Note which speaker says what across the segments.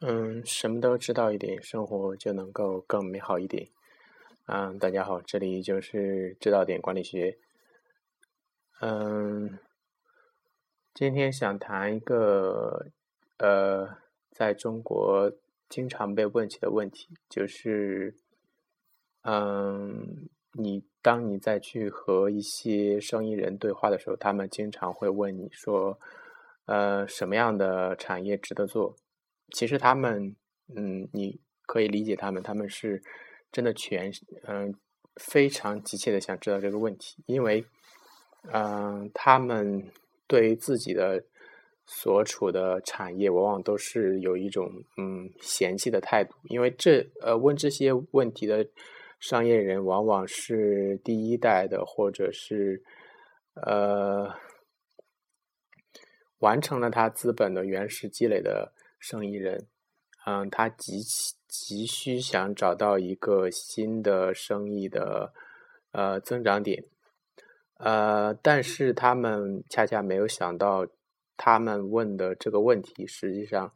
Speaker 1: 嗯，什么都知道一点，生活就能够更美好一点。嗯，大家好，这里就是知道点管理学。嗯，今天想谈一个呃，在中国经常被问起的问题，就是嗯，你当你再去和一些生意人对话的时候，他们经常会问你说，呃，什么样的产业值得做？其实他们，嗯，你可以理解他们，他们是真的全，嗯，非常急切的想知道这个问题，因为，嗯，他们对于自己的所处的产业，往往都是有一种嗯嫌弃的态度，因为这呃问这些问题的商业人，往往是第一代的，或者是呃完成了他资本的原始积累的。生意人，嗯，他急急需想找到一个新的生意的呃增长点，呃，但是他们恰恰没有想到，他们问的这个问题，实际上，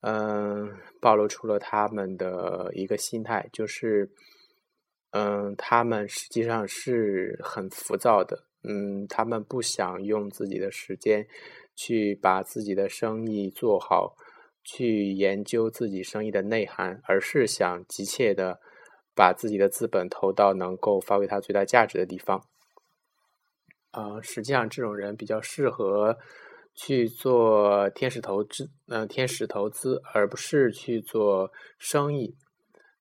Speaker 1: 嗯，暴露出了他们的一个心态，就是，嗯，他们实际上是很浮躁的，嗯，他们不想用自己的时间去把自己的生意做好。去研究自己生意的内涵，而是想急切的把自己的资本投到能够发挥它最大价值的地方。啊，实际上这种人比较适合去做天使投资，嗯，天使投资，而不是去做生意。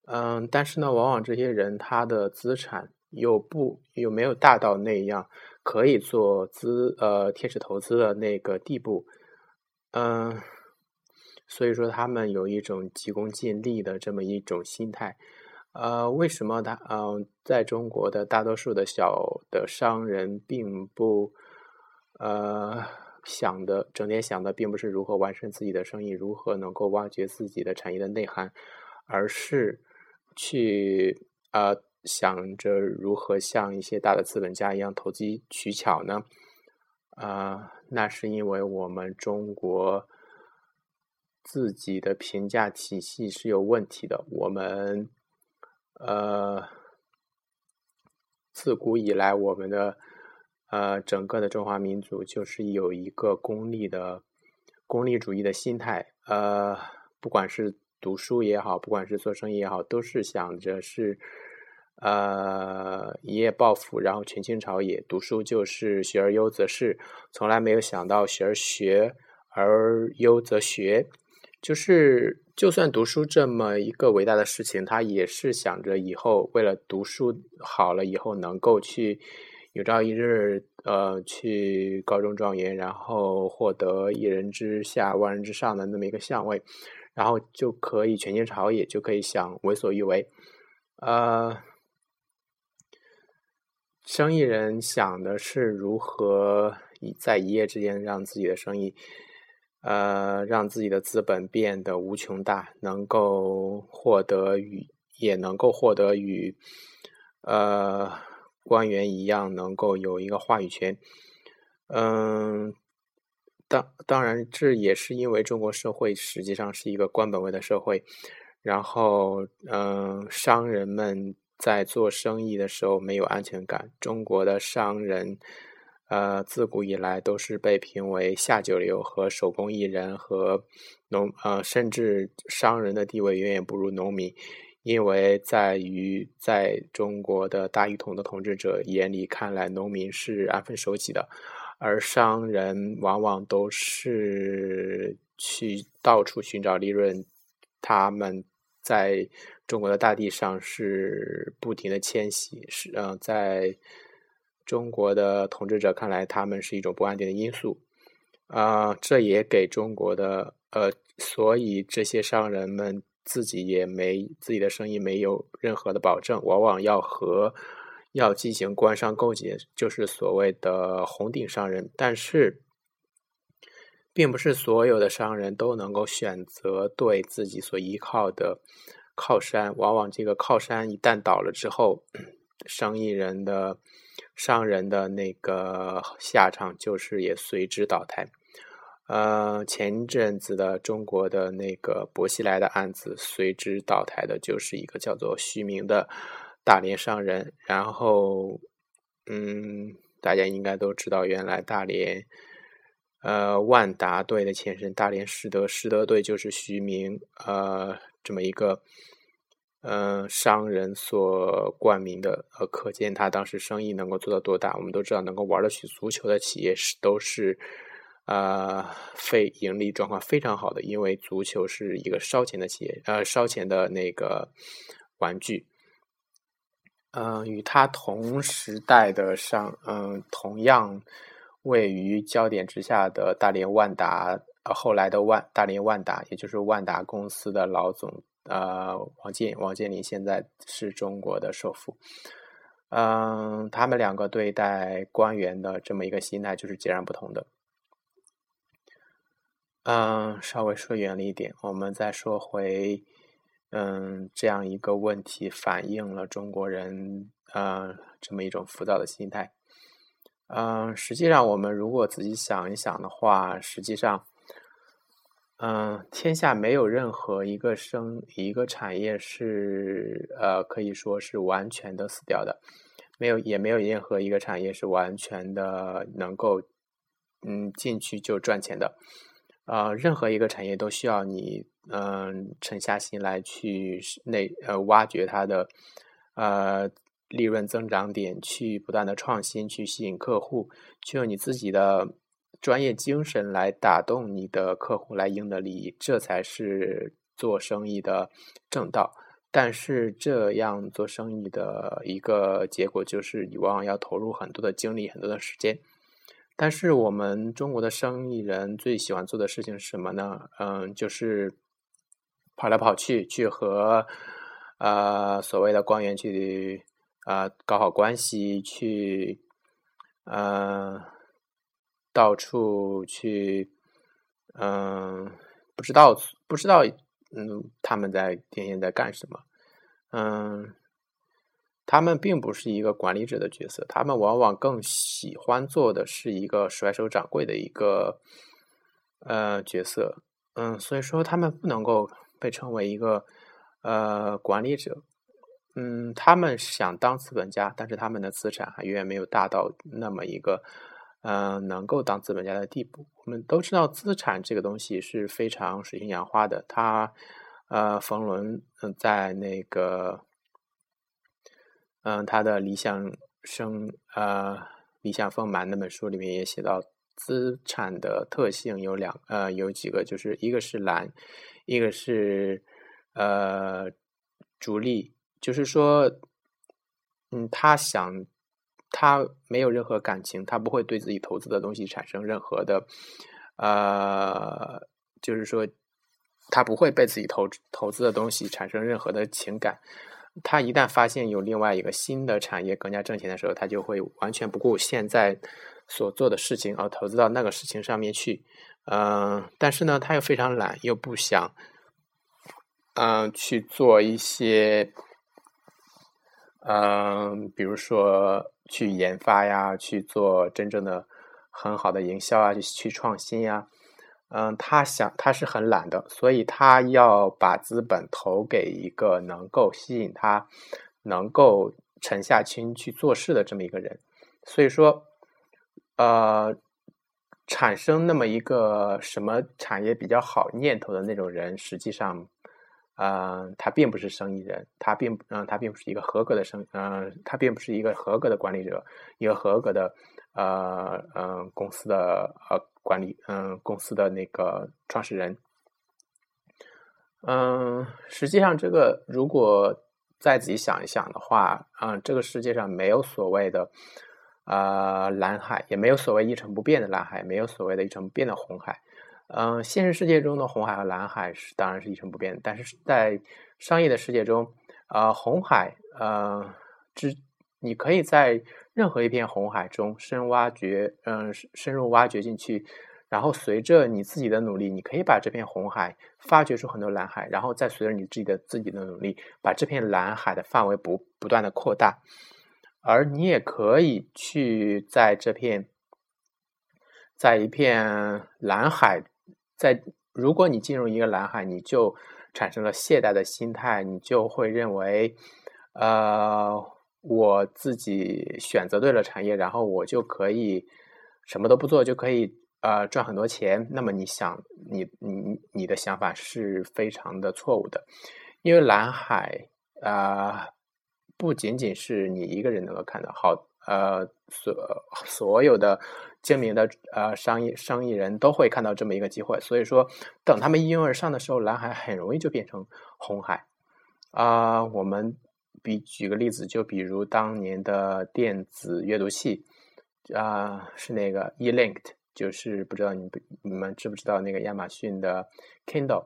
Speaker 1: 嗯，但是呢，往往这些人他的资产又不又没有大到那样可以做资呃天使投资的那个地步。嗯。所以说，他们有一种急功近利的这么一种心态。呃，为什么他嗯，在中国的大多数的小的商人并不呃想的，整天想的并不是如何完善自己的生意，如何能够挖掘自己的产业的内涵，而是去呃想着如何像一些大的资本家一样投机取巧呢？啊，那是因为我们中国。自己的评价体系是有问题的。我们，呃，自古以来，我们的呃整个的中华民族就是有一个功利的功利主义的心态。呃，不管是读书也好，不管是做生意也好，都是想着是呃一夜暴富，然后权倾朝野。读书就是学而优则仕，从来没有想到学而学而优则学。就是，就算读书这么一个伟大的事情，他也是想着以后为了读书好了以后能够去有朝一日，呃，去高中状元，然后获得一人之下万人之上的那么一个相位，然后就可以权倾朝野，就可以想为所欲为。呃，生意人想的是如何在一夜之间让自己的生意。呃，让自己的资本变得无穷大，能够获得与也能够获得与呃官员一样，能够有一个话语权。嗯，当当然，这也是因为中国社会实际上是一个官本位的社会。然后，嗯，商人们在做生意的时候没有安全感。中国的商人。呃，自古以来都是被评为下九流和手工艺人和农呃，甚至商人的地位远远不如农民，因为在于在中国的大一统的统治者眼里看来，农民是安分守己的，而商人往往都是去到处寻找利润，他们在中国的大地上是不停的迁徙，是呃在。中国的统治者看来，他们是一种不安定的因素，啊，这也给中国的呃，所以这些商人们自己也没自己的生意没有任何的保证，往往要和要进行官商勾结，就是所谓的红顶商人。但是，并不是所有的商人都能够选择对自己所依靠的靠山，往往这个靠山一旦倒了之后，生意人的。商人的那个下场就是也随之倒台，呃，前阵子的中国的那个薄熙来的案子，随之倒台的就是一个叫做徐明的大连商人。然后，嗯，大家应该都知道，原来大连，呃，万达队的前身大连实德，实德队就是徐明，呃，这么一个。嗯，商人所冠名的，呃，可见他当时生意能够做到多大。我们都知道，能够玩得起足球的企业是都是，呃，非盈利状况非常好的，因为足球是一个烧钱的企业，呃，烧钱的那个玩具。嗯，与他同时代的商，嗯，同样位于焦点之下的大连万达，呃，后来的万大连万达，也就是万达公司的老总。呃，王健王健林现在是中国的首富。嗯，他们两个对待官员的这么一个心态就是截然不同的。嗯，稍微说远了一点，我们再说回，嗯，这样一个问题反映了中国人呃这么一种浮躁的心态。嗯，实际上我们如果仔细想一想的话，实际上。嗯，天下没有任何一个生一个产业是呃可以说是完全的死掉的，没有也没有任何一个产业是完全的能够嗯进去就赚钱的，呃，任何一个产业都需要你嗯沉下心来去内呃挖掘它的呃利润增长点，去不断的创新，去吸引客户，去用你自己的。专业精神来打动你的客户，来赢得利益，这才是做生意的正道。但是这样做生意的一个结果就是，你往往要投入很多的精力、很多的时间。但是我们中国的生意人最喜欢做的事情是什么呢？嗯，就是跑来跑去，去和呃所谓的官员去啊搞好关系，去呃。到处去，嗯，不知道不知道，嗯，他们在天天在干什么？嗯，他们并不是一个管理者的角色，他们往往更喜欢做的是一个甩手掌柜的一个呃角色。嗯，所以说他们不能够被称为一个呃管理者。嗯，他们想当资本家，但是他们的资产还远远没有大到那么一个。嗯，能够当资本家的地步，我们都知道资产这个东西是非常水性杨花的。他，呃，冯仑嗯，在那个，嗯，他的理想生呃理想丰满那本书里面也写到，资产的特性有两呃有几个，就是一个是懒，一个是呃逐利，就是说，嗯，他想。他没有任何感情，他不会对自己投资的东西产生任何的，呃，就是说，他不会被自己投投资的东西产生任何的情感。他一旦发现有另外一个新的产业更加挣钱的时候，他就会完全不顾现在所做的事情而投资到那个事情上面去。嗯，但是呢，他又非常懒，又不想，嗯，去做一些，嗯，比如说。去研发呀，去做真正的很好的营销啊，去去创新呀，嗯，他想他是很懒的，所以他要把资本投给一个能够吸引他、能够沉下心去做事的这么一个人。所以说，呃，产生那么一个什么产业比较好念头的那种人，实际上。嗯，他并不是生意人，他并嗯，他并不是一个合格的生，嗯，他并不是一个合格的管理者，一个合格的呃嗯公司的呃管理嗯公司的那个创始人。嗯，实际上这个如果再仔细想一想的话，嗯，这个世界上没有所谓的呃蓝海，也没有所谓一成不变的蓝海，没有所谓的一成不变的红海。嗯，现实世界中的红海和蓝海是当然是一成不变，但是在商业的世界中，呃，红海，呃，之你可以在任何一片红海中深挖掘，嗯，深入挖掘进去，然后随着你自己的努力，你可以把这片红海发掘出很多蓝海，然后再随着你自己的自己的努力，把这片蓝海的范围不不断的扩大，而你也可以去在这片。在一片蓝海，在如果你进入一个蓝海，你就产生了懈怠的心态，你就会认为，呃，我自己选择对了产业，然后我就可以什么都不做就可以呃赚很多钱。那么你想，你你你的想法是非常的错误的，因为蓝海啊，不仅仅是你一个人能够看到，好呃所所有的。精明的呃商业生意人都会看到这么一个机会，所以说等他们一拥而上的时候，蓝海很容易就变成红海啊。我们比举个例子，就比如当年的电子阅读器啊，是那个 E-Linked，就是不知道你你们知不知道那个亚马逊的 Kindle，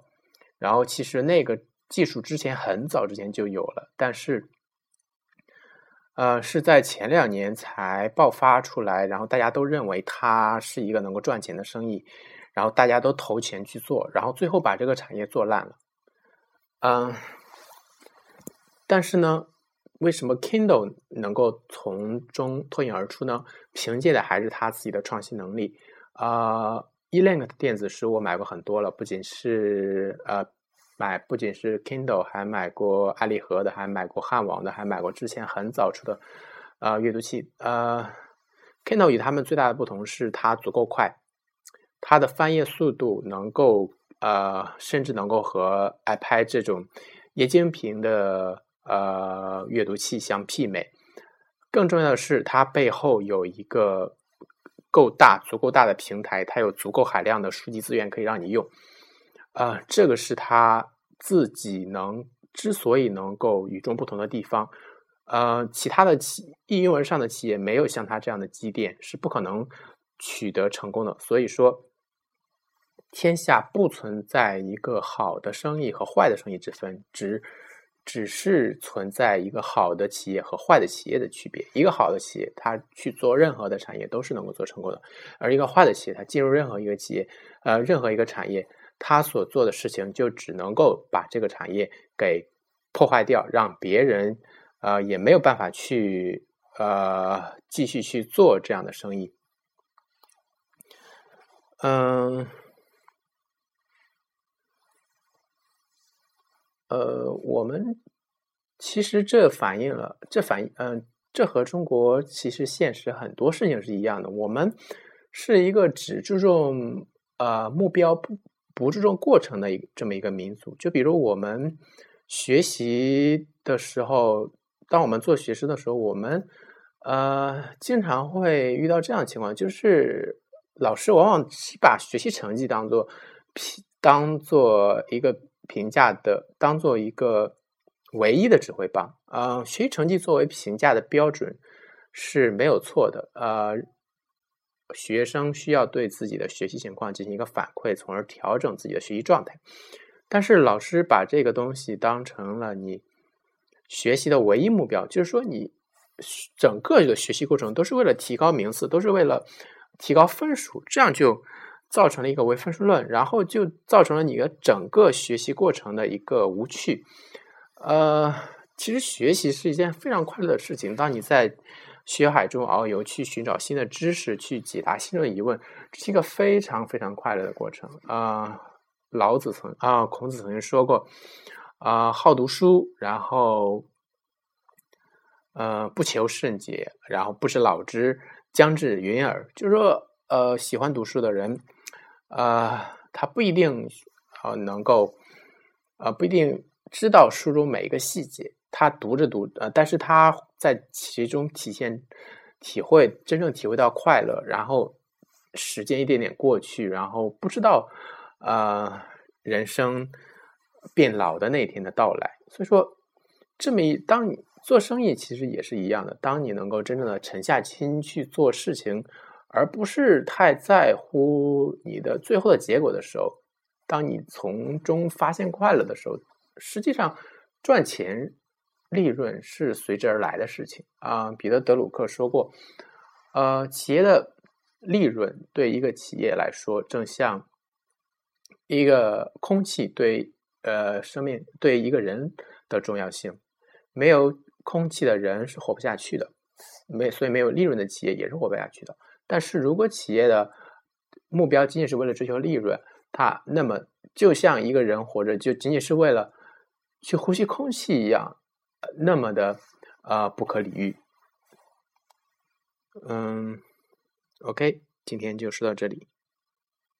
Speaker 1: 然后其实那个技术之前很早之前就有了，但是。呃，是在前两年才爆发出来，然后大家都认为它是一个能够赚钱的生意，然后大家都投钱去做，然后最后把这个产业做烂了。嗯，但是呢，为什么 Kindle 能够从中脱颖而出呢？凭借的还是它自己的创新能力。啊，E-Link 的电子书我买过很多了，不仅是呃。买不仅是 Kindle，还买过爱立和的，还买过汉王的，还买过之前很早出的呃阅读器。呃，Kindle 与他们最大的不同是它足够快，它的翻页速度能够呃甚至能够和 iPad 这种液晶屏的呃阅读器相媲美。更重要的是，它背后有一个够大、足够大的平台，它有足够海量的数据资源可以让你用。啊，这个是他自己能之所以能够与众不同的地方。呃，其他的企应用而上的企业没有像他这样的积淀，是不可能取得成功的。所以说，天下不存在一个好的生意和坏的生意之分，只只是存在一个好的企业和坏的企业的区别。一个好的企业，它去做任何的产业都是能够做成功的；而一个坏的企业，它进入任何一个企业，呃，任何一个产业。他所做的事情就只能够把这个产业给破坏掉，让别人呃也没有办法去呃继续去做这样的生意。嗯，呃，我们其实这反映了，这反映嗯，这和中国其实现实很多事情是一样的。我们是一个只注重呃目标不。不注重过程的一这么一个民族，就比如我们学习的时候，当我们做学生的时候，我们呃经常会遇到这样的情况，就是老师往往是把学习成绩当做评当做一个评价的，当做一个唯一的指挥棒啊。学习成绩作为评价的标准是没有错的，呃。学生需要对自己的学习情况进行一个反馈，从而调整自己的学习状态。但是老师把这个东西当成了你学习的唯一目标，就是说你整个的学习过程都是为了提高名次，都是为了提高分数，这样就造成了一个唯分数论，然后就造成了你的整个学习过程的一个无趣。呃，其实学习是一件非常快乐的事情，当你在。学海中遨游，去寻找新的知识，去解答新的疑问，这是一个非常非常快乐的过程啊！老子曾啊，孔子曾经说过啊，好读书，然后呃，不求甚解，然后不知老之将至云耳。就是说，呃，喜欢读书的人，呃，他不一定呃能够，呃，不一定知道书中每一个细节。他读着读，呃，但是他在其中体现、体会、真正体会到快乐，然后时间一点点过去，然后不知道，呃，人生变老的那一天的到来。所以说，这么一，当你做生意其实也是一样的，当你能够真正的沉下心去做事情，而不是太在乎你的最后的结果的时候，当你从中发现快乐的时候，实际上赚钱。利润是随之而来的事情啊！彼得·德鲁克说过：“呃，企业的利润对一个企业来说，正像一个空气对呃生命对一个人的重要性。没有空气的人是活不下去的，没所以没有利润的企业也是活不下去的。但是如果企业的目标仅仅是为了追求利润，他那么就像一个人活着就仅仅是为了去呼吸空气一样，那么的啊不可理喻。嗯，OK，今天就说到这里。